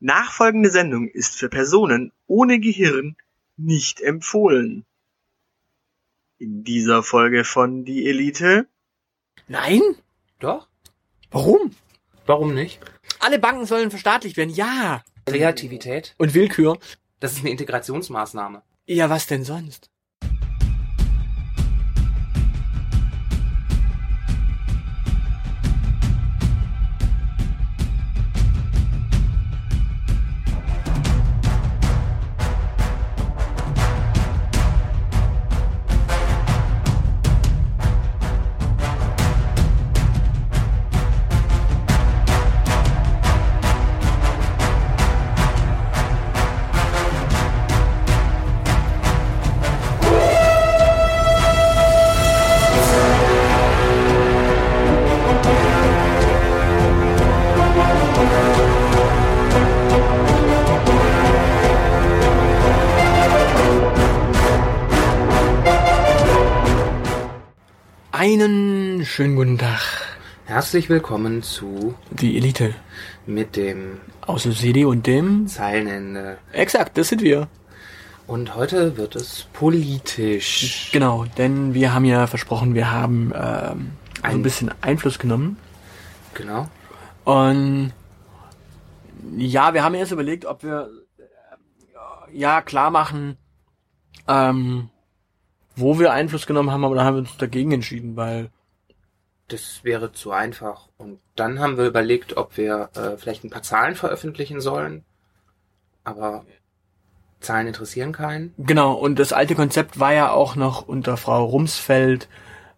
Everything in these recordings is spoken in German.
Nachfolgende Sendung ist für Personen ohne Gehirn nicht empfohlen. In dieser Folge von Die Elite. Nein? Doch? Warum? Warum nicht? Alle Banken sollen verstaatlicht werden, ja. Kreativität, Und Willkür. das ist eine Integrationsmaßnahme. Ja, was denn sonst? Einen schönen guten Tag. Herzlich willkommen zu Die Elite. mit dem Aus der CD und dem... Zeilenende. Exakt, das sind wir. Und heute wird es politisch. Genau, denn wir haben ja versprochen, wir haben ähm, ein Ein- bisschen Einfluss genommen. Genau. Und ja, wir haben erst überlegt, ob wir äh, ja klar machen, ähm, wo wir Einfluss genommen haben, aber dann haben wir uns dagegen entschieden, weil Das wäre zu einfach. Und dann haben wir überlegt, ob wir äh, vielleicht ein paar Zahlen veröffentlichen sollen. Aber Zahlen interessieren keinen. genau und das alte Konzept war ja auch noch unter Frau Rumsfeld.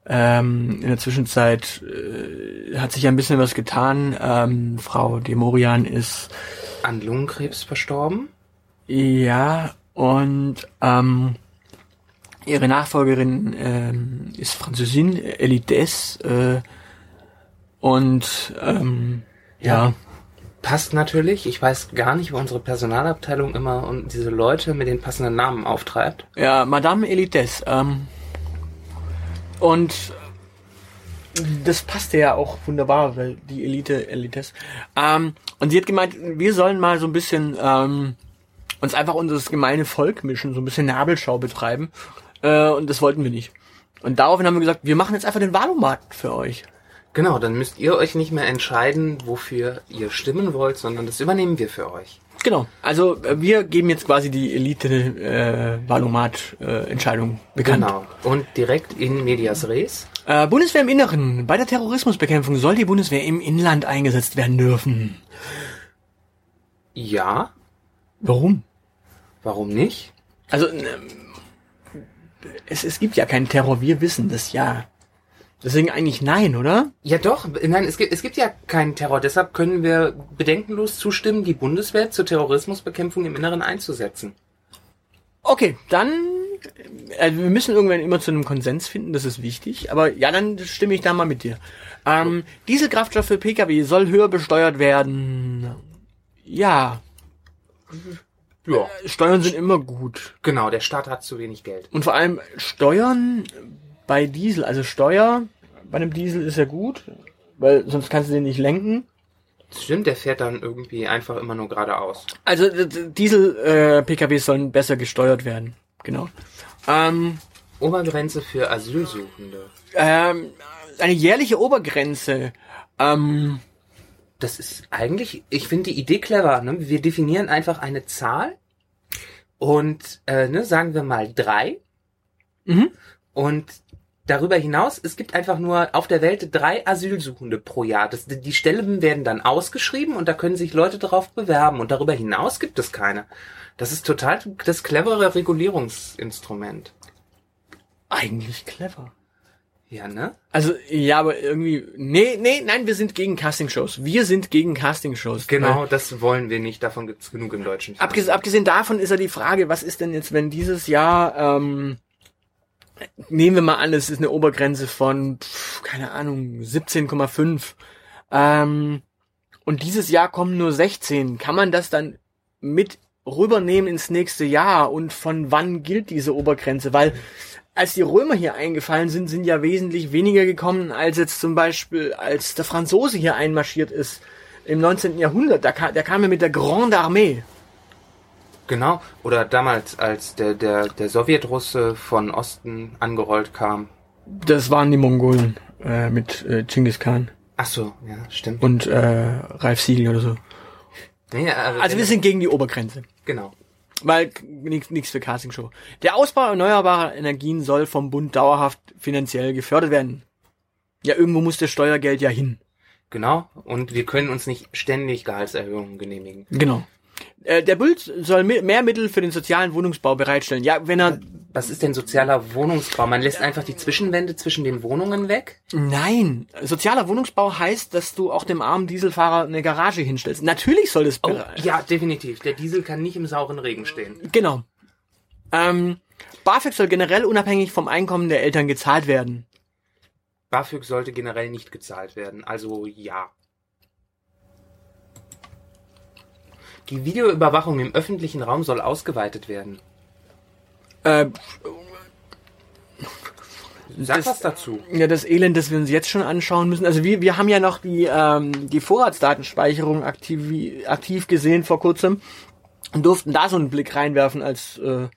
Ähm, in der Zwischenzeit äh, hat sich ja ein bisschen was getan. Ähm, Frau Demorian ist An Lungenkrebs verstorben. Ja, und ähm, ihre Nachfolgerin ähm, ist Französin, Elides, äh, und ähm, ja, Passt natürlich. Ich weiß gar nicht, wo unsere Personalabteilung immer und diese Leute mit den passenden Namen auftreibt. ja, Madame Elides. Ähm, und das passte ja auch wunderbar, weil die Elite Elites. Ähm, und sie hat gemeint, wir sollen mal so ein bisschen ähm, uns einfach unter das gemeine Volk mischen, so ein bisschen Nabelschau betreiben. Äh, und das wollten wir nicht. Und daraufhin haben wir gesagt, wir machen jetzt einfach den Wahlomat für euch. Genau, dann müsst ihr euch nicht mehr entscheiden, wofür ihr stimmen wollt, sondern das übernehmen wir für euch. Genau. Also äh, wir geben jetzt quasi die Elite äh, Wahlomat äh, Entscheidung bekannt. Genau. Und direkt in Medias Res. Äh, Bundeswehr im Inneren. Bei der Terrorismusbekämpfung soll die Bundeswehr im Inland eingesetzt werden dürfen. Ja, Warum? warum nicht? Also ähm, es, es gibt ja keinen Terror, wir wissen das ja. Deswegen eigentlich nein, oder? Ja doch, nein, es gibt, es gibt ja keinen Terror. Deshalb können wir bedenkenlos zustimmen, die Bundeswehr zur Terrorismusbekämpfung im Inneren einzusetzen. Okay, dann äh, wir müssen irgendwann immer zu einem Konsens finden, das ist wichtig. Aber ja, dann stimme ich da mal mit dir. Ähm, Dieselkraftstoff für Pkw soll höher besteuert werden. Ja, Ja. Steuern sind immer gut. Genau, der Staat hat zu wenig Geld. Und vor allem Steuern bei Diesel, also Steuer bei einem Diesel ist ja gut, weil sonst kannst du den nicht lenken. Stimmt, der fährt dann irgendwie einfach immer nur geradeaus. Also Diesel-PKWs sollen besser gesteuert werden. Genau. Ähm, Obergrenze für Asylsuchende. ähm, eine jährliche Obergrenze. Ähm, Das ist eigentlich, ich finde die Idee clever. Ne? Wir definieren einfach eine Zahl und äh, ne, sagen wir mal drei. Mhm. Und darüber hinaus, es gibt einfach nur auf der Welt drei Asylsuchende pro Jahr. Das, die Stellen werden dann ausgeschrieben und da können sich Leute darauf bewerben. Und darüber hinaus gibt es keine. Das ist total das clevere Regulierungsinstrument. eigentlich clever. Ja, ne? Also, ja, aber irgendwie, nee, nee, nein, wir sind gegen Castingshows. Wir sind gegen Castingshows. Genau, das wollen wir nicht. Davon gibt's genug im deutschen Fernsehen. abgesehen, abgesehen davon ist ja die Frage, was ist denn jetzt, wenn dieses Jahr, ähm, nehmen wir mal an, es ist eine Obergrenze von, pf, keine Ahnung, 17,5. Ähm, und dieses Jahr kommen nur 16. Kann man das dann mit rübernehmen ins nächste Jahr? Und von wann gilt diese Obergrenze? Weil als die Römer hier eingefallen sind, sind ja wesentlich weniger gekommen, als jetzt zum Beispiel, als der Franzose hier einmarschiert ist im 19. Jahrhundert, da kam, der kam ja mit der Grande Armee. Genau. Oder damals, als der, der, der Sowjetrusse von Osten angerollt kam. Das waren die Mongolen äh, mit äh, Genghis Khan Ach so, ja, stimmt. und äh, Ralf Siegel oder so. Nee, Also wir sind gegen die Obergrenze. Genau. Weil nichts für Castingshow. Der Ausbau erneuerbarer Energien soll vom Bund dauerhaft finanziell gefördert werden. Ja, irgendwo muss das Steuergeld ja hin. Genau. Und wir können uns nicht ständig Gehaltserhöhungen genehmigen. Genau. Äh, der Bund soll mi- mehr Mittel für den sozialen Wohnungsbau bereitstellen. Ja, wenn er... Was ist denn sozialer Wohnungsbau? Man lässt einfach die Zwischenwände zwischen den Wohnungen weg? Nein, sozialer Wohnungsbau heißt, dass du auch dem armen Dieselfahrer eine Garage hinstellst. Natürlich soll das... Oh, ja, definitiv. Der Diesel kann nicht im sauren Regen stehen. Genau. Ähm, BAföG soll generell unabhängig vom Einkommen der Eltern gezahlt werden. BAföG sollte generell nicht gezahlt werden. Also ja. Die Videoüberwachung im öffentlichen Raum soll ausgeweitet werden. Äh, Sag Das- was dazu. ja, das Elend, das wir uns jetzt schon anschauen müssen. Also wir, wir haben ja noch die, ähm, die Vorratsdatenspeicherung aktiv, aktiv gesehen vor kurzem und durften da so einen Blick reinwerfen als äh,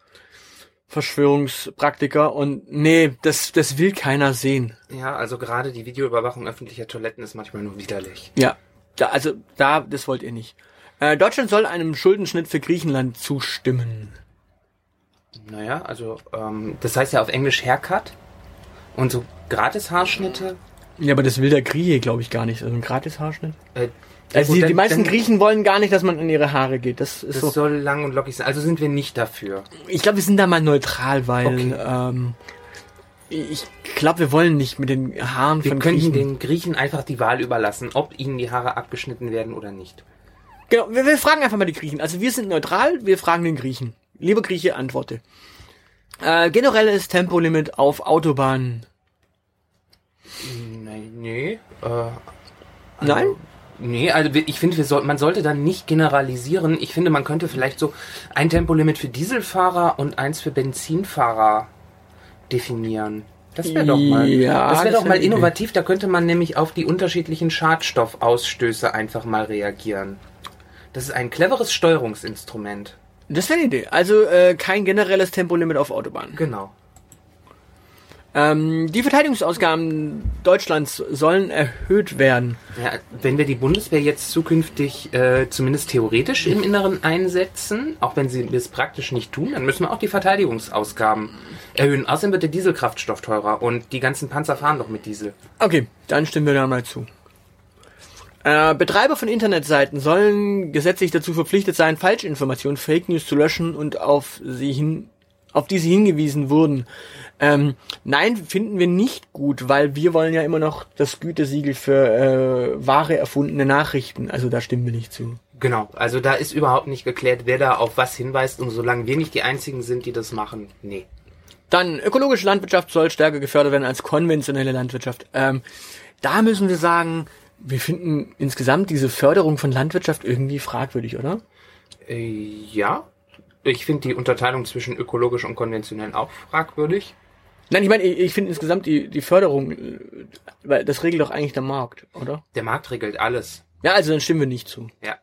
Verschwörungspraktiker. Und nee, das, das will keiner sehen. Ja, also gerade die Videoüberwachung öffentlicher Toiletten ist manchmal nur widerlich. Ja, da, also da, das wollt ihr nicht. Äh, Deutschland soll einem Schuldenschnitt für Griechenland zustimmen. Naja, also ähm, das heißt ja auf Englisch Haircut. Und so Gratis-Haarschnitte. Ja, aber das will der Grieche, glaube ich, gar nicht. Also ein Gratis-Haarschnitt. Äh, Also gut, die, dann- die meisten dann- Griechen wollen gar nicht, dass man an ihre Haare geht. Das ist Das so. soll lang und lockig sein. Also sind wir nicht dafür. Ich glaube, wir sind da mal neutral, weil Okay. ähm, ich glaube, wir wollen nicht mit den Haaren Wir von Griechen. den Griechen einfach die Wahl überlassen, ob ihnen die Haare abgeschnitten werden oder nicht. Genau, wir, wir fragen einfach mal die Griechen. Also wir sind neutral, wir fragen den Griechen. Lieber Grieche, antworte. Äh, generelles Tempolimit auf Autobahnen. Nein, nee. Äh, also, Nein? Nee, also ich finde, soll, man sollte dann nicht generalisieren. Ich finde, man könnte vielleicht so ein Tempolimit für Dieselfahrer und eins für Benzinfahrer definieren. Das wäre doch mal, Ja, das wäre doch mal Idee. innovativ. Da könnte man nämlich auf die unterschiedlichen Schadstoffausstöße einfach mal reagieren. Das ist ein cleveres Steuerungsinstrument. Das wäre eine Idee. Also äh, kein generelles Tempolimit auf Autobahnen. Genau. Ähm, die Verteidigungsausgaben Deutschlands sollen erhöht werden. Ja, wenn wir die Bundeswehr jetzt zukünftig äh, zumindest theoretisch im Inneren einsetzen, auch wenn sie das praktisch nicht tun, dann müssen wir auch die Verteidigungsausgaben erhöhen. Außerdem wird der Dieselkraftstoff teurer und die ganzen Panzer fahren doch mit Diesel. Okay, dann stimmen wir da mal zu. Äh, Betreiber von Internetseiten sollen gesetzlich dazu verpflichtet sein, Falschinformationen, Fake News zu löschen und auf sie hin, auf die sie hingewiesen wurden. Ähm, nein, finden wir nicht gut, weil wir wollen ja immer noch das Gütesiegel für äh, wahre erfundene Nachrichten. Also da stimmen wir nicht zu. Genau, also da ist überhaupt nicht geklärt, wer da auf was hinweist und solange wir nicht die einzigen sind, die das machen, nee. Dann ökologische Landwirtschaft soll stärker gefördert werden als konventionelle Landwirtschaft. Ähm, da müssen wir sagen, wir finden insgesamt diese Förderung von Landwirtschaft irgendwie fragwürdig, oder? Äh, ja, ich finde die Unterteilung zwischen ökologisch und konventionell auch fragwürdig. Nein, ich meine, ich, finde insgesamt die, die Förderung, äh, weil das regelt doch eigentlich der Markt, oder? Der Markt regelt alles. Ja, also dann stimmen wir nicht zu. Ja.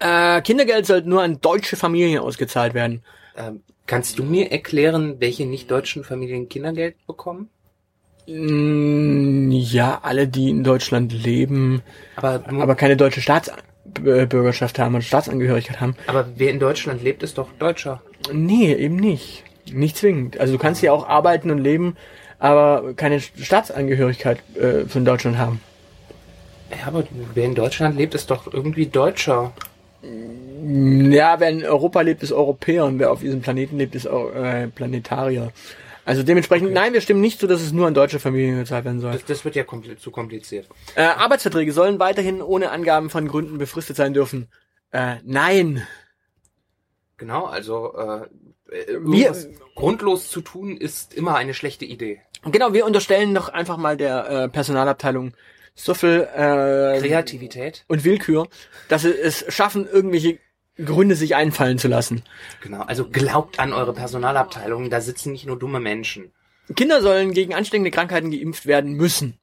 Äh, Kindergeld sollte nur an deutsche Familien ausgezahlt werden. Ähm, kannst du mir erklären, welche nicht-deutschen Familien Kindergeld bekommen? Mm, ja, alle, die in Deutschland leben, Aber, aber keine deutsche Staatsbürgerschaft haben und Staatsangehörigkeit haben. aber wer in Deutschland lebt, ist doch Deutscher. Nee, eben nicht. Nicht zwingend. Also du kannst ja auch arbeiten und leben, aber keine Staatsangehörigkeit äh, von Deutschland haben. Ja, aber wer in Deutschland lebt, ist doch irgendwie Deutscher. Ja, wer in Europa lebt, ist Europäer und wer auf diesem Planeten lebt, ist äh, Planetarier. Also dementsprechend, nein, wir stimmen nicht zu, dass es nur an deutsche Familien gezahlt werden soll. Das, das wird ja kompl zu kompliziert. Äh, Arbeitsverträge sollen weiterhin ohne Angaben von Gründen befristet sein dürfen. Äh, nein. Genau, also äh, Wir- grundlos zu tun, ist immer eine schlechte Idee. Genau, wir unterstellen doch einfach mal der äh, Personalabteilung so viel äh, Kreativität. und Willkür, dass sie es schaffen, irgendwelche Gründe sich einfallen zu lassen. Genau, also glaubt an eure Personalabteilung, da sitzen nicht nur dumme Menschen. Kinder sollen gegen ansteckende Krankheiten geimpft werden müssen.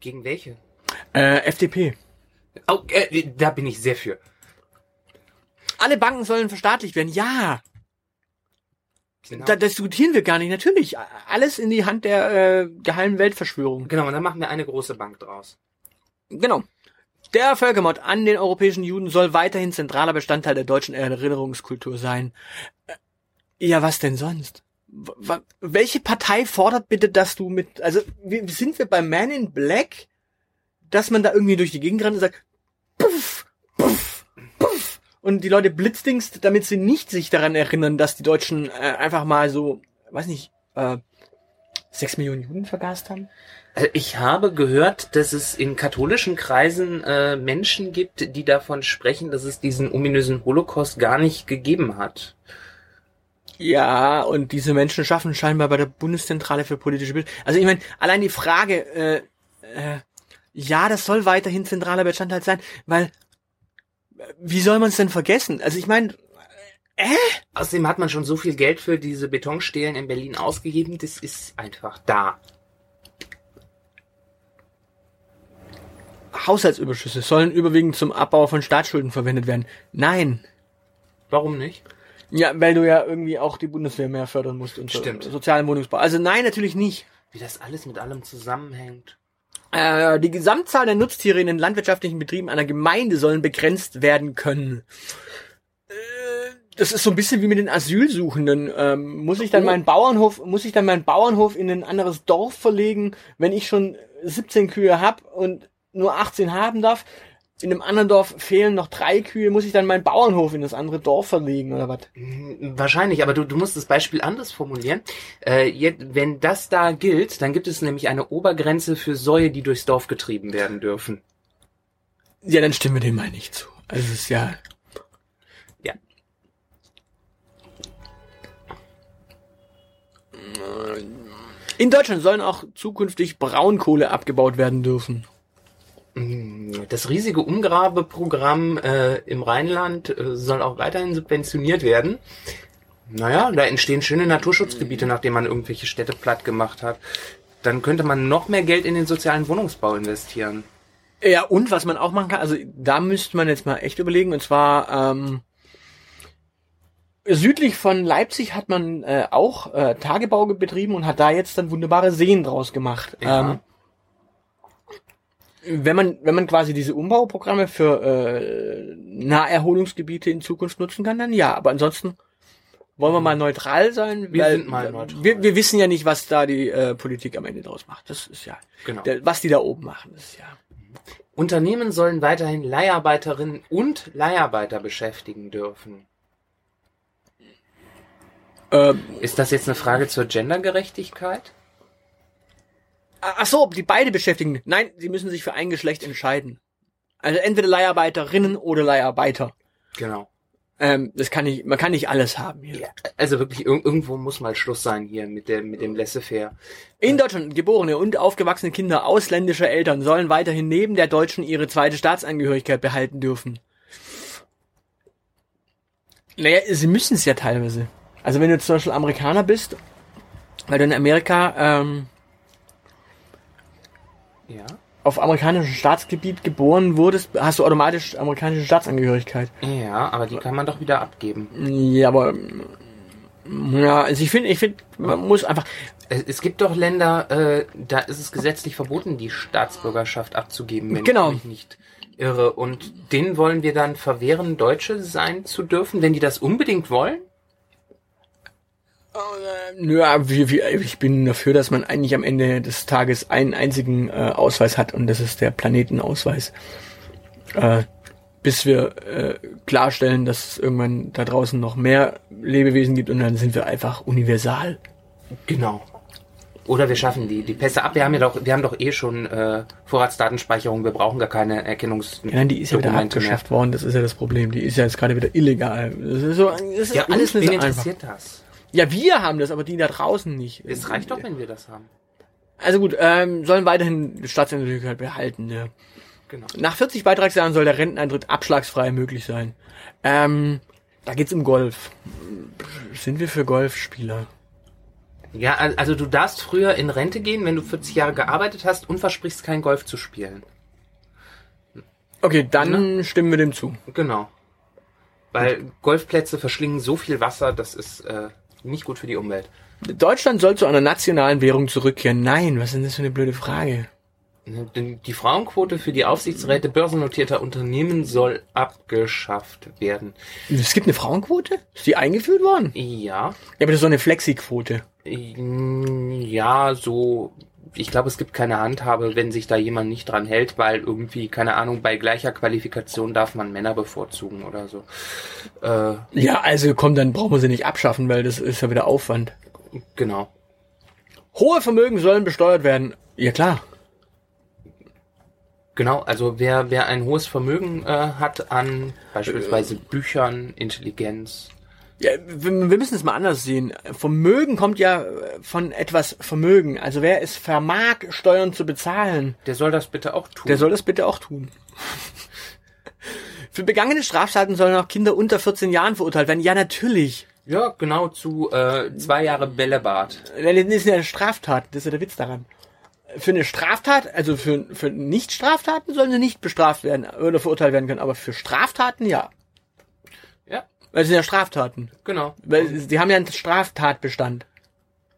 Gegen welche? Äh, FDP. Oh, äh, da bin ich sehr für. Alle Banken sollen verstaatlicht werden. Ja, Genau. da diskutieren wir gar nicht. Natürlich, alles in die Hand der äh, geheimen Weltverschwörung. genau, und dann machen wir eine große Bank draus. Genau. Der Völkermord an den europäischen Juden soll weiterhin zentraler Bestandteil der deutschen Erinnerungskultur sein. Äh, Ja, was denn sonst? W welche Partei fordert bitte, dass du mit, also sind wir bei Man in Black, dass man da irgendwie durch die Gegend rennt und sagt, puff, puff, puff, und die Leute blitzdingst, damit sie nicht sich daran erinnern, dass die Deutschen äh, einfach mal so, weiß nicht, äh, sechs Millionen Juden vergast haben? Äh, Ich habe gehört, dass es in katholischen Kreisen äh, Menschen gibt, die davon sprechen, dass es diesen ominösen Holocaust gar nicht gegeben hat. Ja, und diese Menschen schaffen scheinbar bei der Bundeszentrale für politische Bildung. Also ich meine, allein die Frage, äh, äh, ja, das soll weiterhin zentraler Bestandteil sein, weil äh, wie soll man es denn vergessen? Also ich meine, äh, Außerdem hat man schon so viel Geld für diese Betonstelen in Berlin ausgegeben, das ist einfach da. Haushaltsüberschüsse sollen überwiegend zum Abbau von Staatsschulden verwendet werden. Nein. Warum nicht? Ja, weil du ja irgendwie auch die Bundeswehr mehr fördern musst und so, Stimmt. sozialen Wohnungsbau. Also nein, natürlich nicht. Wie das alles mit allem zusammenhängt. Äh, die Gesamtzahl der Nutztiere in den landwirtschaftlichen Betrieben einer Gemeinde sollen begrenzt werden können. Äh, Das ist so ein bisschen wie mit den Asylsuchenden. Ähm, muss ich dann Oh. meinen Bauernhof, muss ich dann meinen Bauernhof in ein anderes Dorf verlegen, wenn ich schon 17 Kühe hab und nur 18 haben darf? In einem anderen Dorf fehlen noch drei Kühe, muss ich dann meinen Bauernhof in das andere Dorf verlegen oder was? Hm, Wahrscheinlich, aber du, du musst das Beispiel anders formulieren. Äh, jetzt, wenn das da gilt, dann gibt es nämlich eine Obergrenze für Säue, die durchs Dorf getrieben werden dürfen. Ja, dann stimmen wir dem mal nicht zu. Also es ist ja. Ja. In Deutschland sollen auch zukünftig Braunkohle abgebaut werden dürfen. Das riesige Umgrabeprogramm äh, im Rheinland äh, soll auch weiterhin subventioniert werden. Naja, da entstehen schöne Naturschutzgebiete, nachdem man irgendwelche Städte platt gemacht hat. Dann könnte man noch mehr Geld in den sozialen Wohnungsbau investieren. Ja, und was man auch machen kann, also da müsste man jetzt mal echt überlegen, und zwar ähm, südlich von Leipzig hat man äh, auch äh, Tagebau betrieben und hat da jetzt dann wunderbare Seen draus gemacht. Ja. Ähm, wenn man, wenn man quasi diese Umbauprogramme für äh, Naherholungsgebiete in Zukunft nutzen kann, dann ja. Aber ansonsten wollen wir mal neutral sein. Wir weil sind mal neutral. Wir, wir wissen ja nicht, was da die äh, Politik am Ende draus macht. Das ist ja, Genau. der, was die da oben machen. Das ist ja. Unternehmen sollen weiterhin Leiharbeiterinnen und Leiharbeiter beschäftigen dürfen. Ähm, Ist das jetzt eine Frage zur Gendergerechtigkeit? Ach so, die beide beschäftigen. Nein, sie müssen sich für ein Geschlecht entscheiden. Also entweder Leiharbeiterinnen oder Leiharbeiter. Genau. Ähm, das kann nicht, man kann nicht alles haben hier. Ja, also wirklich, ir irgendwo muss mal Schluss sein hier mit dem, mit dem Laissez-faire. In Deutschland geborene und aufgewachsene Kinder ausländischer Eltern sollen weiterhin neben der deutschen ihre zweite Staatsangehörigkeit behalten dürfen. Naja, sie müssen es ja teilweise. Also wenn du zum Beispiel Amerikaner bist, weil du in Amerika ähm, Ja. auf amerikanischem Staatsgebiet geboren wurdest, hast du automatisch amerikanische Staatsangehörigkeit. Ja, aber die kann man doch wieder abgeben. Ja, aber mm, ja, also ich finde, ich finde, man muss einfach. Es, es gibt doch Länder, äh, da ist es gesetzlich verboten, die Staatsbürgerschaft abzugeben, wenn Genau. ich mich nicht irre. Und denen wollen wir dann verwehren, Deutsche sein zu dürfen, wenn die das unbedingt wollen? Nö, aber wie, wie, ich bin dafür, dass man eigentlich am Ende des Tages einen einzigen äh, Ausweis hat und das ist der Planetenausweis. Äh, bis wir äh, klarstellen, dass es irgendwann da draußen noch mehr Lebewesen gibt und dann sind wir einfach universal. Genau. Oder wir schaffen die, die Pässe ab. Wir haben ja doch, wir haben doch eh schon äh, Vorratsdatenspeicherung. Wir brauchen gar keine Erkennungsdokumente Ja, die ist ja wieder abgeschafft worden, das ist ja das Problem. Die ist ja jetzt gerade wieder illegal. Das ist, so, das ist Ja, alles interessiert das? Ja, wir haben das, aber die da draußen nicht. Es reicht doch, wenn wir das haben. Also gut, ähm, sollen weiterhin die Staatsangehörigkeit behalten. Ja. Genau. Nach 40 Beitragsjahren soll der Renteneintritt abschlagsfrei möglich sein. Ähm, da geht's um Golf. Sind wir für Golfspieler? Ja, al- also du darfst früher in Rente gehen, wenn du 40 Jahre gearbeitet hast und versprichst kein Golf zu spielen. Okay, dann stimmen wir dem zu. Genau. Weil Golfplätze verschlingen so viel Wasser, das ist äh, nicht gut für die Umwelt. Deutschland soll zu einer nationalen Währung zurückkehren. Nein, was ist denn das für eine blöde Frage? Denn Die Frauenquote für die Aufsichtsräte börsennotierter Unternehmen soll abgeschafft werden. Es gibt eine Frauenquote? Ist die eingeführt worden? Ja, Ja, aber das ist so eine Flexi-Quote. Mm, ja, so. Ich glaube, es gibt keine Handhabe, wenn sich da jemand nicht dran hält, weil irgendwie, keine Ahnung, bei gleicher Qualifikation darf man Männer bevorzugen oder so. Äh, Ja, also komm, dann brauchen wir sie nicht abschaffen, weil das ist ja wieder Aufwand. genau. Hohe Vermögen sollen besteuert werden. Ja klar. Genau, also wer, wer ein hohes Vermögen äh, hat an beispielsweise Büchern, Intelligenz. Ja, wir, wir müssen es mal anders sehen. Vermögen kommt ja von etwas Vermögen. Also wer es vermag, Steuern zu bezahlen, Der soll das bitte auch tun. der soll das bitte auch tun. Für begangene Straftaten sollen auch Kinder unter 14 Jahren verurteilt werden. Ja, natürlich. ja, genau, zu äh, zwei Jahre Bällebad. Das ist ja eine Straftat. Das ist ja der Witz daran. Für eine Straftat, also für, für Nicht-Straftaten sollen sie nicht bestraft werden oder verurteilt werden können. Aber für Straftaten ja. Weil es sind ja Straftaten. genau. Weil sie haben ja einen Straftatbestand.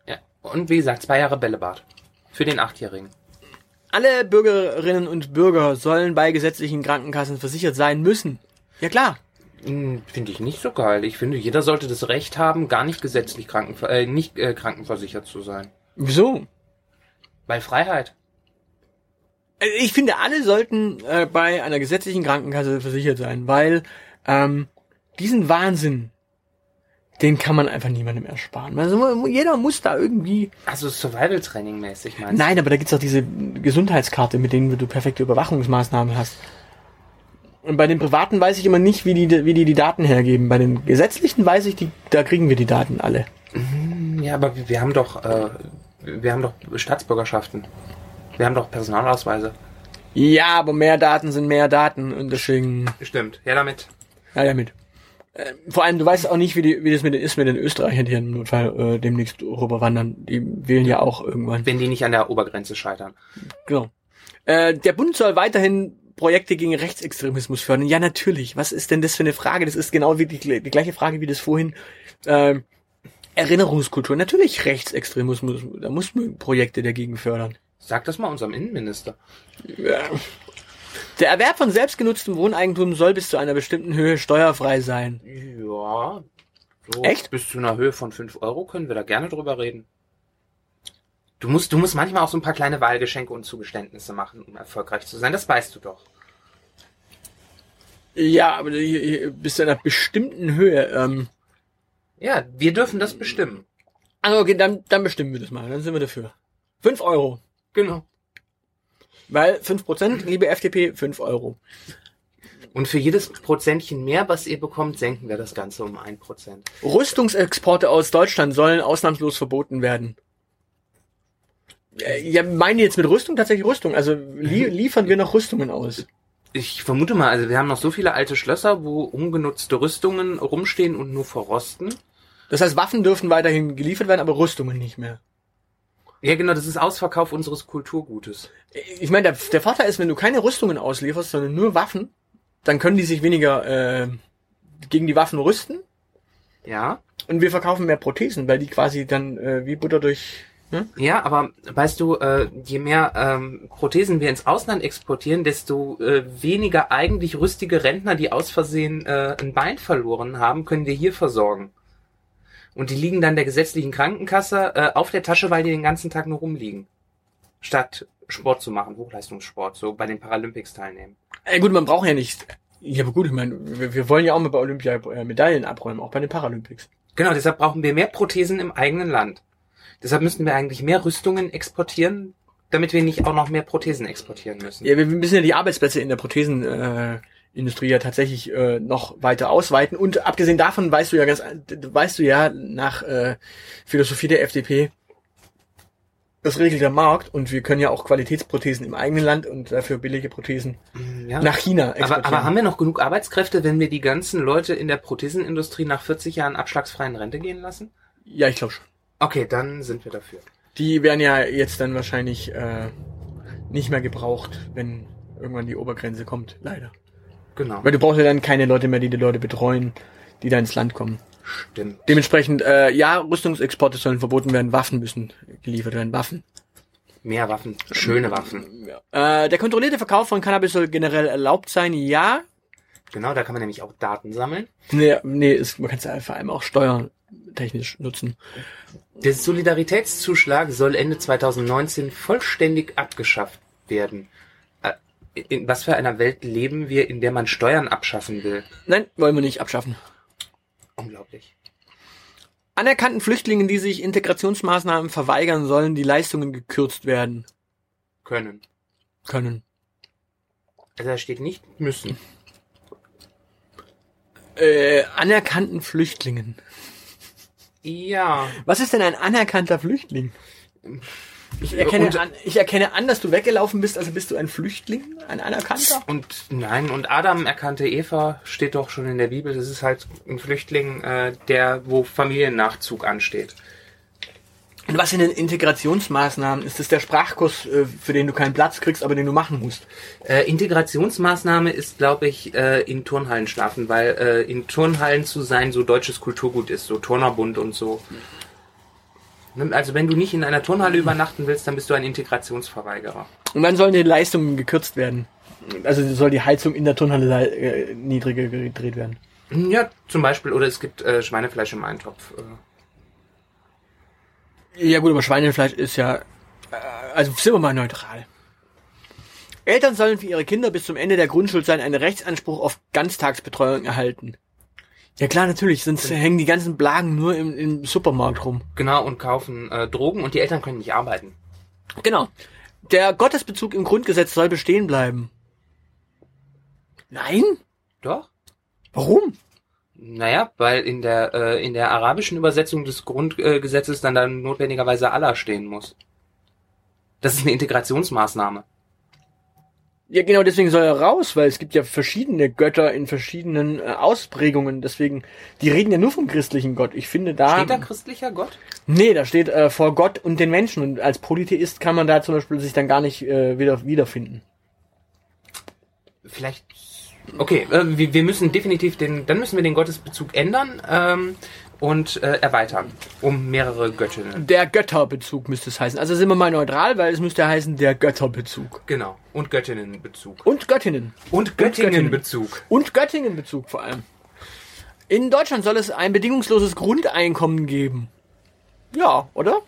Ja. Und wie gesagt, zwei Jahre Bällebad. Für den Achtjährigen. Alle Bürgerinnen und Bürger sollen bei gesetzlichen Krankenkassen versichert sein müssen. Ja klar. Hm, Finde ich nicht so geil. Ich finde, jeder sollte das Recht haben, gar nicht gesetzlich krankenver äh, nicht äh, krankenversichert zu sein. Wieso? Bei Freiheit. Also Ich finde, alle sollten äh, bei einer gesetzlichen Krankenkasse versichert sein, weil ähm, diesen Wahnsinn, den kann man einfach niemandem ersparen. Also jeder muss da irgendwie. Also Survival-Training mäßig meinst Nein, aber da gibt's auch diese Gesundheitskarte, mit denen du perfekte Überwachungsmaßnahmen hast. Und bei den privaten weiß ich immer nicht, wie die, wie die die Daten hergeben. Bei den gesetzlichen weiß ich, die, da kriegen wir die Daten alle. du? Ja, aber wir, wir haben doch, äh, wir haben doch Staatsbürgerschaften. Wir haben doch Personalausweise. Ja, aber mehr Daten sind mehr Daten und deswegen, Stimmt. Ja, damit. ja, damit. Äh, vor allem, du weißt auch nicht, wie, die, wie das mit den, ist mit den Österreichern, die im Notfall äh, demnächst rüberwandern. Die wählen ja auch irgendwann. Wenn die nicht an der Obergrenze scheitern. Genau. Äh, der Bund soll weiterhin Projekte gegen Rechtsextremismus fördern. Ja, natürlich. Was ist denn das für eine Frage? Das ist genau wie die, die gleiche Frage wie das vorhin. Ähm, Erinnerungskultur. Natürlich Rechtsextremismus. Da muss man Projekte dagegen fördern. Sag das mal unserem Innenminister. Ja. Der Erwerb von selbstgenutztem Wohneigentum soll bis zu einer bestimmten Höhe steuerfrei sein. Ja. So Echt? Bis zu einer Höhe von 5 Euro können wir da gerne drüber reden. Du musst, du musst manchmal auch so ein paar kleine Wahlgeschenke und Zugeständnisse machen, um erfolgreich zu sein. Das weißt du doch. Ja, aber bis zu einer bestimmten Höhe. Ähm, Ja, wir dürfen das bestimmen. also okay, dann, dann bestimmen wir das mal. Dann sind wir dafür. Fünf Euro. Genau. Weil fünf Prozent, liebe FDP, fünf Euro. Und für jedes Prozentchen mehr, was ihr bekommt, senken wir das Ganze um ein Prozent. Rüstungsexporte aus Deutschland sollen ausnahmslos verboten werden. Äh, Ja, meinen die jetzt mit Rüstung tatsächlich Rüstung? Also lie liefern wir noch Rüstungen aus? Ich vermute mal, also wir haben noch so viele alte Schlösser, wo ungenutzte Rüstungen rumstehen und nur verrosten. Das heißt, Waffen dürfen weiterhin geliefert werden, aber Rüstungen nicht mehr. Ja, genau, das ist Ausverkauf unseres Kulturgutes. Ich meine, der, der Vorteil ist, wenn du keine Rüstungen auslieferst, sondern nur Waffen, dann können die sich weniger äh, gegen die Waffen rüsten Ja. und wir verkaufen mehr Prothesen, weil die quasi dann äh, wie Butter durch... Ne? Ja, aber weißt du, äh, je mehr ähm, Prothesen wir ins Ausland exportieren, desto äh, weniger eigentlich rüstige Rentner, die aus Versehen äh, ein Bein verloren haben, können wir hier versorgen. Und die liegen dann der gesetzlichen Krankenkasse äh, auf der Tasche, weil die den ganzen Tag nur rumliegen. Statt Sport zu machen, Hochleistungssport, so bei den Paralympics teilnehmen. Äh, gut, man braucht ja nicht... Ja, aber gut, ich meine, wir, wir wollen ja auch mal bei Olympia äh, Medaillen abräumen, auch bei den Paralympics. Genau, deshalb brauchen wir mehr Prothesen im eigenen Land. Deshalb müssten wir eigentlich mehr Rüstungen exportieren, damit wir nicht auch noch mehr Prothesen exportieren müssen. Ja, wir müssen ja die Arbeitsplätze in der Prothesenindustrie äh, Industrie ja tatsächlich äh, noch weiter ausweiten. Und abgesehen davon weißt du ja ganz, weißt du ja nach äh, Philosophie der FDP, das regelt der Markt und wir können ja auch Qualitätsprothesen im eigenen Land und dafür billige Prothesen Ja. nach China aber, aber haben wir noch genug Arbeitskräfte, wenn wir die ganzen Leute in der Prothesenindustrie nach 40 Jahren abschlagsfreien Rente gehen lassen? ja, ich glaube schon. Okay, dann sind wir dafür. Die werden ja jetzt dann wahrscheinlich äh, nicht mehr gebraucht, wenn irgendwann die Obergrenze kommt, leider. Genau. Weil du brauchst ja dann keine Leute mehr, die die Leute betreuen, die da ins Land kommen. Stimmt. Dementsprechend, äh, ja, Rüstungsexporte sollen verboten werden, Waffen müssen geliefert werden, Waffen. Mehr Waffen. Schöne Waffen. Äh, der kontrollierte Verkauf von Cannabis soll generell erlaubt sein, ja. Genau, da kann man nämlich auch Daten sammeln. Nee, nee ist, man kann es ja vor allem auch steuertechnisch nutzen. Der Solidaritätszuschlag soll Ende 2019 vollständig abgeschafft werden. In was für einer Welt leben wir, in der man Steuern abschaffen will? Nein, wollen wir nicht abschaffen. Unglaublich. Anerkannten Flüchtlingen, die sich Integrationsmaßnahmen verweigern, sollen die Leistungen gekürzt werden Können. können. Also da steht nicht müssen. Äh, anerkannten Flüchtlingen. Ja. Was ist denn ein anerkannter Flüchtling? Ich erkenne, Und- an, ich erkenne an, dass du weggelaufen bist, also bist du ein Flüchtling? Ein anerkannter? Und nein, und Adam erkannte Eva, steht doch schon in der Bibel. Das ist halt ein Flüchtling, äh, der, wo Familiennachzug ansteht. Und was sind denn Integrationsmaßnahmen? Ist das der Sprachkurs, äh, für den du keinen Platz kriegst, aber den du machen musst? Äh, Integrationsmaßnahme ist, glaube ich, äh, in Turnhallen schlafen, weil äh, in Turnhallen zu sein so deutsches Kulturgut ist, so Turnerbund und so. Ne, Also wenn du nicht in einer Turnhalle übernachten willst, dann bist du ein Integrationsverweigerer. Und dann sollen die Leistungen gekürzt werden. Also soll die Heizung in der Turnhalle äh, niedriger gedreht werden. Ja, zum Beispiel, oder es gibt äh, Schweinefleisch im Eintopf. Äh, Ja gut, aber Schweinefleisch ist ja, äh, also sind wir mal neutral. Eltern sollen für ihre Kinder bis zum Ende der Grundschulzeit einen Rechtsanspruch auf Ganztagsbetreuung erhalten. Ja klar, natürlich, sonst hängen die ganzen Blagen nur im, im Supermarkt rum. genau, und kaufen äh, Drogen und die Eltern können nicht arbeiten. Genau. Der Gottesbezug im Grundgesetz soll bestehen bleiben. Nein? Doch? Warum? Naja, weil in der, äh, in der arabischen Übersetzung des Grundgesetzes dann dann notwendigerweise Allah stehen muss. Das ist eine Integrationsmaßnahme. Ja, genau, deswegen soll er raus, weil es gibt ja verschiedene Götter in verschiedenen äh, Ausprägungen. Deswegen, die reden ja nur vom christlichen Gott. Ich finde da. Steht da christlicher Gott? Nee, da steht äh, vor Gott und den Menschen. Und als Polytheist kann man da zum Beispiel sich dann gar nicht äh, wieder wiederfinden. Vielleicht. Okay, äh, wir, wir müssen definitiv den, dann müssen wir den Gottesbezug ändern ähm, und äh, erweitern um mehrere Göttinnen. Der Götterbezug müsste es heißen. Also sind wir mal neutral, weil es müsste heißen der Götterbezug. Genau. Und Göttinnenbezug. Und Göttinnen. Und Göttingen. Göttingenbezug. Und Göttingenbezug vor allem. In Deutschland soll es ein bedingungsloses Grundeinkommen geben. Ja, oder?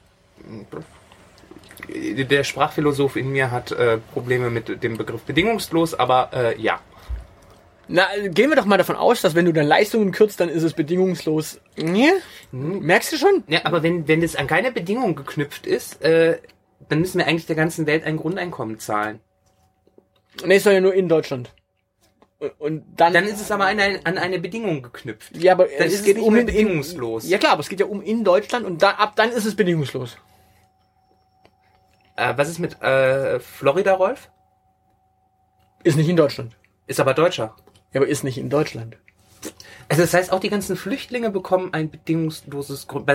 Der Sprachphilosoph in mir hat äh, Probleme mit dem Begriff bedingungslos, aber äh, ja. Na, gehen wir doch mal davon aus, dass wenn du dann Leistungen kürzt, dann ist es bedingungslos. Nee? Merkst du schon? Ja, aber wenn, wenn das an keine Bedingung geknüpft ist, äh, dann müssen wir eigentlich der ganzen Welt ein Grundeinkommen zahlen. Nee, es soll ja nur in Deutschland. Und- Und dann, Dann ist es aber an eine, an eine Bedingung geknüpft. ja, aber dann es es geht um in, bedingungslos. Ja klar, aber es geht ja um in Deutschland und da, ab dann ist es bedingungslos. Äh, was ist mit äh, Florida, Rolf? Ist nicht in Deutschland. Ist aber Deutscher. Ja, aber ist nicht in Deutschland. Also das heißt, auch die ganzen Flüchtlinge bekommen ein bedingungsloses Grund.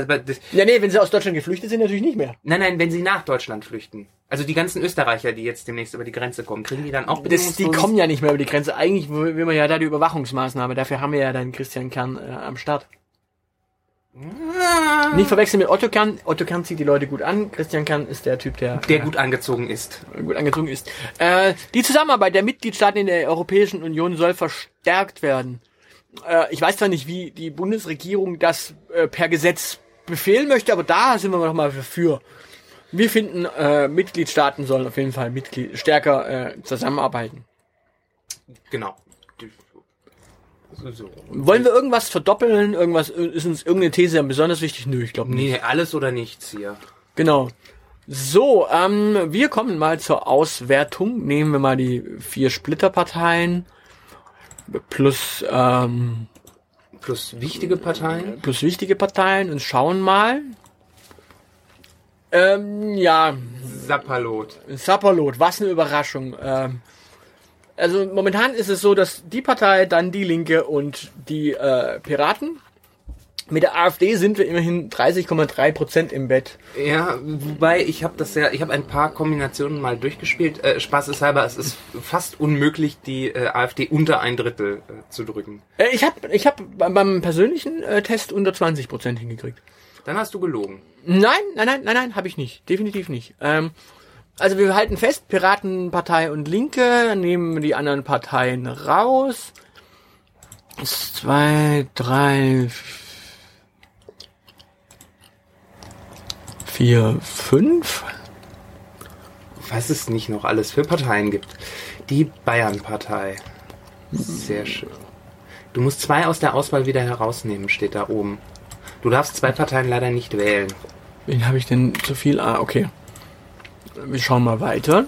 Ja, nee, wenn sie aus Deutschland geflüchtet sind, natürlich nicht mehr. Nein, nein, wenn sie nach Deutschland flüchten. Also die ganzen Österreicher, die jetzt demnächst über die Grenze kommen, kriegen die dann auch Das, die bedingungsloses- kommen ja nicht mehr über die Grenze. Eigentlich will man ja da die Überwachungsmaßnahme. Dafür haben wir ja dann Christian Kern äh, am Start. Nicht verwechseln mit Otto Kern. Otto Kern zieht die Leute gut an. Christian Kern ist der Typ, der, der gut angezogen ist. gut angezogen ist. Äh, die Zusammenarbeit der Mitgliedstaaten in der Europäischen Union soll verstärkt werden. Äh, ich weiß zwar nicht, wie die Bundesregierung das äh, per Gesetz befehlen möchte, aber da sind wir noch mal dafür. Wir finden, äh, Mitgliedstaaten sollen auf jeden Fall Mitglied stärker äh, zusammenarbeiten. Genau. So. Wollen wir irgendwas verdoppeln? Irgendwas ist uns irgendeine These besonders wichtig? Nö, ich glaube nicht. Nee, alles oder nichts hier. Genau. So, ähm, wir kommen mal zur Auswertung. Nehmen wir mal die vier Splitterparteien plus ähm, Plus wichtige Parteien. plus wichtige Parteien und schauen mal. Ähm, ja, Sapperlot. Sapperlot, was eine Überraschung. Ähm, also momentan ist es so, dass die Partei, dann die Linke und die äh, Piraten Mit der AfD sind wir immerhin 30,3 Prozent im Bett. Ja, wobei ich habe das ja, ich habe ein paar Kombinationen mal durchgespielt. Äh, Spaßeshalber, es ist fast unmöglich, die äh, AfD unter ein Drittel äh, zu drücken. Äh, ich habe ich hab beim persönlichen äh, Test unter 20 Prozent hingekriegt. Dann hast du gelogen. Nein, nein, nein, nein, nein, habe ich nicht. Definitiv nicht. Ähm, also wir halten fest, Piratenpartei und Linke, nehmen die anderen Parteien raus. Zwei, drei, vier, fünf. Was es nicht noch alles für Parteien gibt. Die Bayern-Partei. Sehr schön. Du musst zwei aus der Auswahl wieder herausnehmen, steht da oben. Du darfst zwei Parteien leider nicht wählen. Wen habe ich denn zu viel? Ah, okay. Wir schauen mal weiter.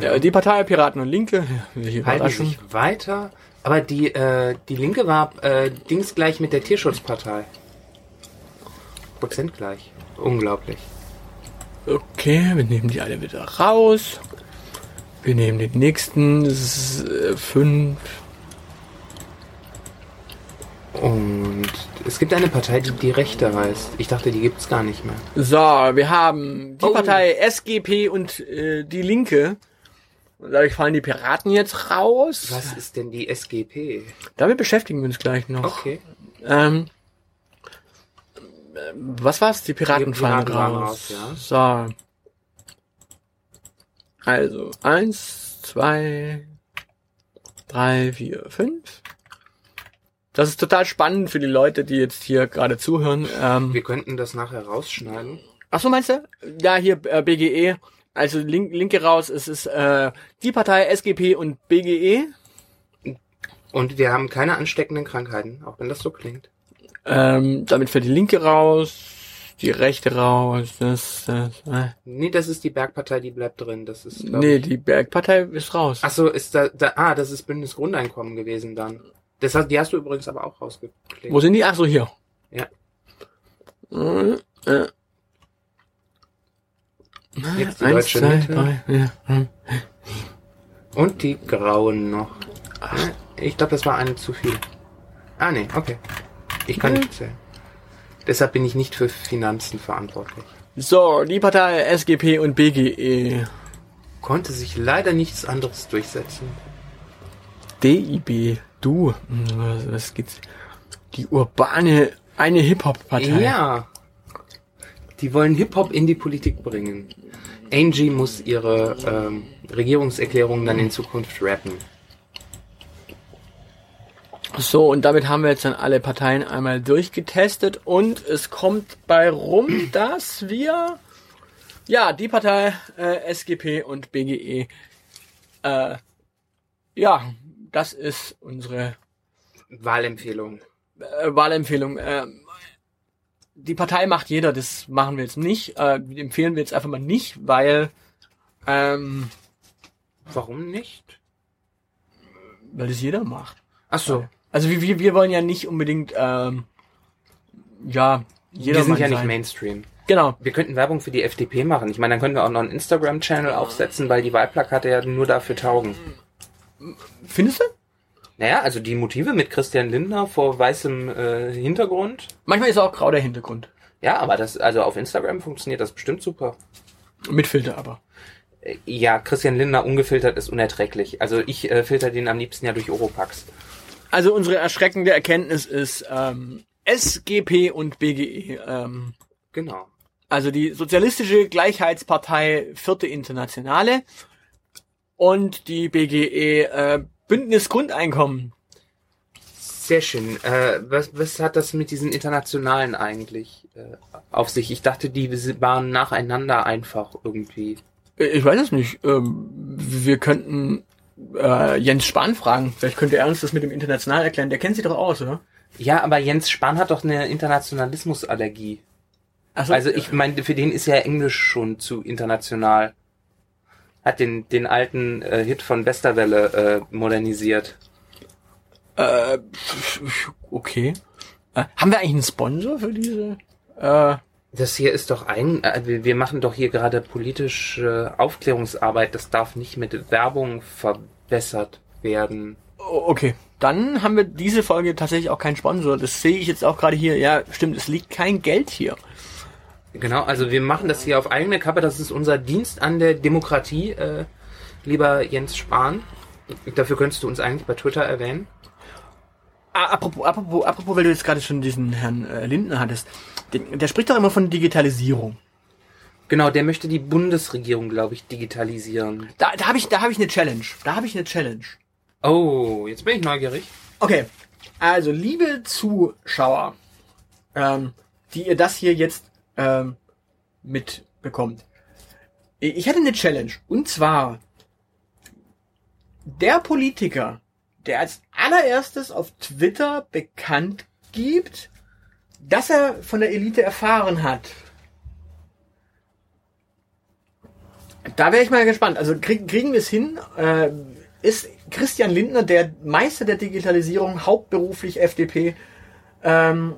Ja, die Partei Piraten und Linke. Halten sich weiter. Aber die, äh, die Linke war äh, dingsgleich mit der Tierschutzpartei. Prozent gleich. Unglaublich. Okay, wir nehmen die alle wieder raus. Wir nehmen den nächsten. Das ist, äh, fünf. Und es gibt eine Partei, die die Rechte heißt. Ich dachte, die gibt's gar nicht mehr. So, wir haben die Oh. Partei SGP und äh, die Linke. Und dadurch fallen die Piraten jetzt raus. Was ist denn die SGP? Damit beschäftigen wir uns gleich noch. Okay. Ähm, äh, was war's? Die Piraten, Die fallen Piraten waren raus. raus, So. Also, eins, zwei, drei, vier, fünf. Das ist total spannend für die Leute, die jetzt hier gerade zuhören. Ähm, Wir könnten das nachher rausschneiden. ach so, meinst du? Ja, hier äh, BGE. Also link, Linke raus. Es ist äh, die Partei SGP und. BGE. Und wir haben keine ansteckenden Krankheiten, auch wenn das so klingt. Ähm, damit fällt die Linke raus, die Rechte raus. Das, das, äh. Nee, das ist die Bergpartei, die bleibt drin. Das ist. Nee, ich- die Bergpartei ist raus. Ach so, ist da, da. Ah, das ist Bündnisgrundeinkommen gewesen dann. Das hast, die hast du übrigens aber auch rausgeklickt. Wo sind die? Ach so, hier. Ja. Äh, äh. Jetzt die Eins, zwei, Mitte. drei, ja. Und die grauen noch. Ich glaube, das war eine zu viel. Ah, nee, okay. Ich kann Ja. nicht zählen. Deshalb bin ich nicht für Finanzen verantwortlich. So, die Partei SGP und BGE. Konnte sich leider nichts anderes durchsetzen. DIB, du. Was, was gibt's? Die urbane, eine Hip-Hop-Partei. Ja. Die wollen Hip-Hop in die Politik bringen. Angie muss ihre ähm, Regierungserklärungen dann in Zukunft rappen. So, und damit haben wir jetzt dann alle Parteien einmal durchgetestet und es kommt bei rum, dass wir, ja, die Partei äh, SGP und BGE, äh, ja, das ist unsere Wahlempfehlung. äh, Wahlempfehlung. Äh, die Partei macht jeder, das machen wir jetzt nicht, äh, empfehlen wir jetzt einfach mal nicht, weil, ähm, Warum nicht? weil das jeder macht. Ach so. Also wir, wir, wir wollen ja nicht unbedingt, ähm, ja, jeder Wir sind ja nicht sein. Mainstream. Genau. Wir könnten Werbung für die FDP machen. Ich meine, dann können wir auch noch einen Instagram-Channel aufsetzen, weil die Wahlplakate ja nur dafür taugen. Findest du? Naja, also die Motive mit Christian Lindner vor weißem äh, Hintergrund. Manchmal ist auch grau der Hintergrund. Ja, aber das, also auf Instagram funktioniert das bestimmt super. Mit Filter aber. Äh, Ja, Christian Lindner ungefiltert ist unerträglich. Also ich äh, filter den am liebsten ja durch Oropax. Also unsere erschreckende Erkenntnis ist ähm, SGP und BGE. Ähm, Genau. also die Sozialistische Gleichheitspartei Vierte Internationale und die BGE äh, Bündnis Grundeinkommen. Sehr schön. Äh, was, was hat das mit diesen internationalen eigentlich äh, auf sich? Ich dachte, die waren nacheinander einfach irgendwie. Äh, Ich weiß es nicht. Ähm, wir könnten äh, Jens Spahn fragen. Vielleicht könnte er uns das mit dem International erklären. Der kennt sich doch aus, oder? Ja, aber Jens Spahn hat doch eine Internationalismusallergie. So, Also ich meine, für den ist ja Englisch schon zu international. Hat den, den alten äh, Hit von Westerwelle äh, modernisiert. Äh, okay. Äh, haben wir eigentlich einen Sponsor für diese? Äh, Das hier ist doch ein, äh, wir, machen doch hier gerade politische Aufklärungsarbeit. Das darf nicht mit Werbung verbessert werden. okay. dann haben wir diese Folge tatsächlich auch keinen Sponsor. Das sehe ich jetzt auch gerade hier. Ja, stimmt, es liegt kein Geld hier. Genau, also wir machen das hier auf eigene Kappe. Das ist unser Dienst an der Demokratie, äh, lieber Jens Spahn. Dafür könntest du uns eigentlich bei Twitter erwähnen. Ah, apropos, apropos, apropos, weil du jetzt gerade schon diesen Herrn äh, Lindner hattest. Der, der spricht doch immer von Digitalisierung. Genau, der möchte die Bundesregierung, glaube ich, digitalisieren. Da, da habe ich, da habe ich eine Challenge. Da habe ich eine Challenge. Oh, jetzt bin ich neugierig. Okay, also liebe Zuschauer, ähm, die ihr das hier jetzt ähm, mitbekommt. Ich hatte eine Challenge und zwar der Politiker, der als allererstes auf Twitter bekannt gibt, dass er von der Elite erfahren hat. Da wäre ich mal gespannt. Also krieg, kriegen wir es hin? Äh, ist Christian Lindner der Meister der Digitalisierung, hauptberuflich FDP? Ähm,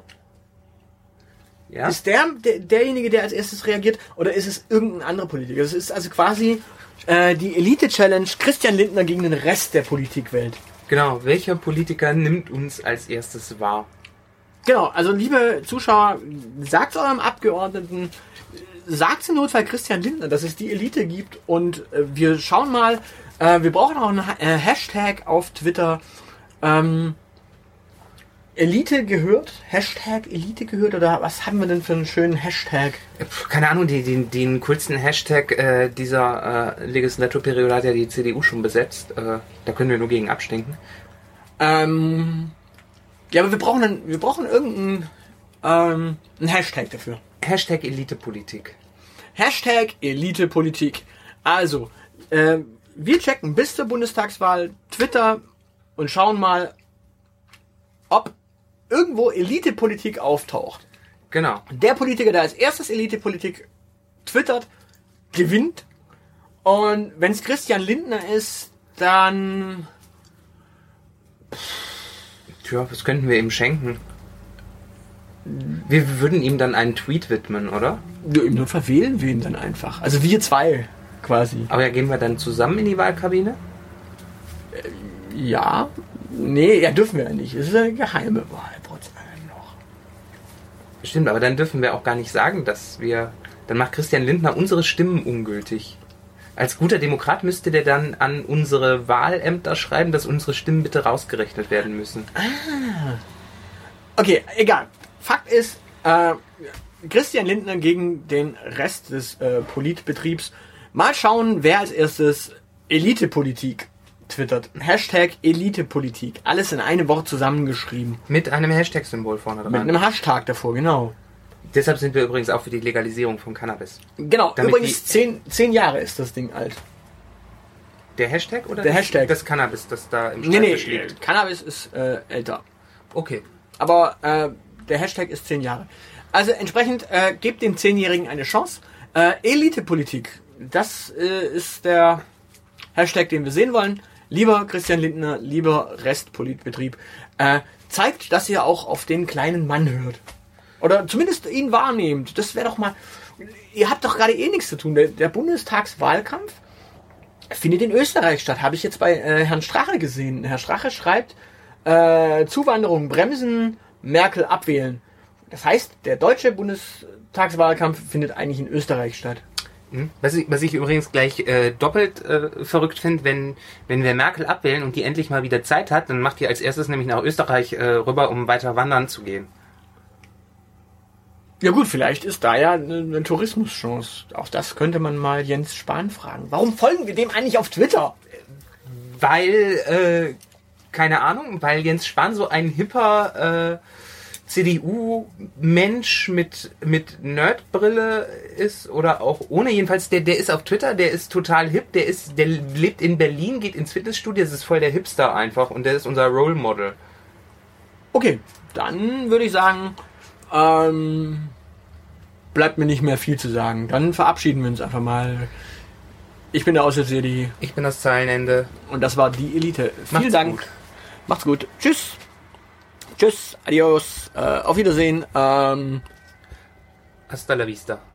Ja? Ist der, der derjenige, der als erstes reagiert, oder ist es irgendein anderer Politiker? Es ist also quasi äh, die Elite-Challenge Christian Lindner gegen den Rest der Politikwelt. Genau, welcher Politiker nimmt uns als erstes wahr? Genau, also liebe Zuschauer, sagt eurem Abgeordneten, sagt im Notfall Christian Lindner, dass es die Elite gibt und äh, wir schauen mal, äh, wir brauchen auch einen Ha- äh, Hashtag auf Twitter. Ähm, Elite gehört? Hashtag Elite gehört oder was haben wir denn für einen schönen Hashtag? Keine Ahnung, die, den, den coolsten Hashtag äh, dieser äh, Legislaturperiode hat ja die CDU schon besetzt. Äh, da können wir nur gegen abstinken. Ähm, ja, aber wir brauchen, einen, wir brauchen irgendeinen ähm, einen Hashtag dafür. Hashtag Elitepolitik. Hashtag Elitepolitik. Also, äh, wir checken bis zur Bundestagswahl Twitter und schauen mal, ob irgendwo Elitepolitik auftaucht. Genau. Der Politiker, der als erstes Elitepolitik twittert, gewinnt. Und wenn es Christian Lindner ist, dann Tja, was könnten wir ihm schenken? Wir würden ihm dann einen Tweet widmen, oder? ja, im Notfall wählen wir ihn dann einfach. Also wir zwei quasi. Aber ja, gehen wir dann zusammen in die Wahlkabine? Ja. Nee, ja, dürfen wir ja nicht. Es ist eine geheime Wahl. Stimmt, aber dann dürfen wir auch gar nicht sagen, dass wir. Dann macht Christian Lindner unsere Stimmen ungültig. Als guter Demokrat müsste der dann an unsere Wahlämter schreiben, dass unsere Stimmen bitte rausgerechnet werden müssen. Okay, egal. Fakt ist, äh, Christian Lindner gegen den Rest des äh, Politbetriebs. Mal schauen, wer als erstes Elitepolitik twittert. Hashtag Elitepolitik. Alles in eine Woche zusammengeschrieben. Mit einem Hashtag-Symbol vorne Mit dran. einem Hashtag davor, genau. Deshalb sind wir übrigens auch für die Legalisierung von Cannabis. Genau, Damit übrigens zehn, zehn Jahre ist das Ding alt. Der Hashtag oder Der das- Hashtag. das Cannabis, das da im Nee, nee, Schreibtisch liegt? Cannabis ist äh, älter. Okay. Aber äh, der Hashtag ist zehn Jahre. Also entsprechend äh, gebt dem Zehnjährigen eine Chance. Äh, Elitepolitik, das äh, ist der Hashtag, den wir sehen wollen. Lieber Christian Lindner, lieber Restpolitbetrieb, äh, zeigt, dass ihr auch auf den kleinen Mann hört. Oder zumindest ihn wahrnehmt. Das wäre doch mal. Ihr habt doch gerade eh nichts zu tun. Der, der Bundestagswahlkampf findet in Österreich statt. Habe ich jetzt bei äh, Herrn Strache gesehen. Herr Strache schreibt, äh, Zuwanderung bremsen, Merkel abwählen. Das heißt, der deutsche Bundestagswahlkampf findet eigentlich in Österreich statt. Hm? Was ich, was ich übrigens gleich äh, doppelt äh, verrückt finde, wenn, wenn wir Merkel abwählen und die endlich mal wieder Zeit hat, dann macht die als erstes nämlich nach Österreich äh, rüber, um weiter wandern zu gehen. Ja gut, vielleicht ist da ja eine, eine Tourismuschance. Auch das könnte man mal Jens Spahn fragen. Warum folgen wir dem eigentlich auf Twitter? Weil, äh, keine Ahnung, weil Jens Spahn so ein hipper äh, CDU-Mensch mit, mit Nerdbrille ist oder auch ohne. Jedenfalls, der, der ist auf Twitter, der ist total hip, der ist, der lebt in Berlin, geht ins Fitnessstudio, das ist voll der Hipster einfach und der ist unser Role Model. Okay, dann würde ich sagen, ähm, bleibt mir nicht mehr viel zu sagen. Dann verabschieden wir uns einfach mal. Ich bin der Aussichtsjedi Ich bin das Zeilenende. und das war die Elite. Vielen Macht's Dank. gut. Macht's gut. Tschüss. Tschüss. Adios. Äh, auf Wiedersehen. Ähm, Hasta la vista.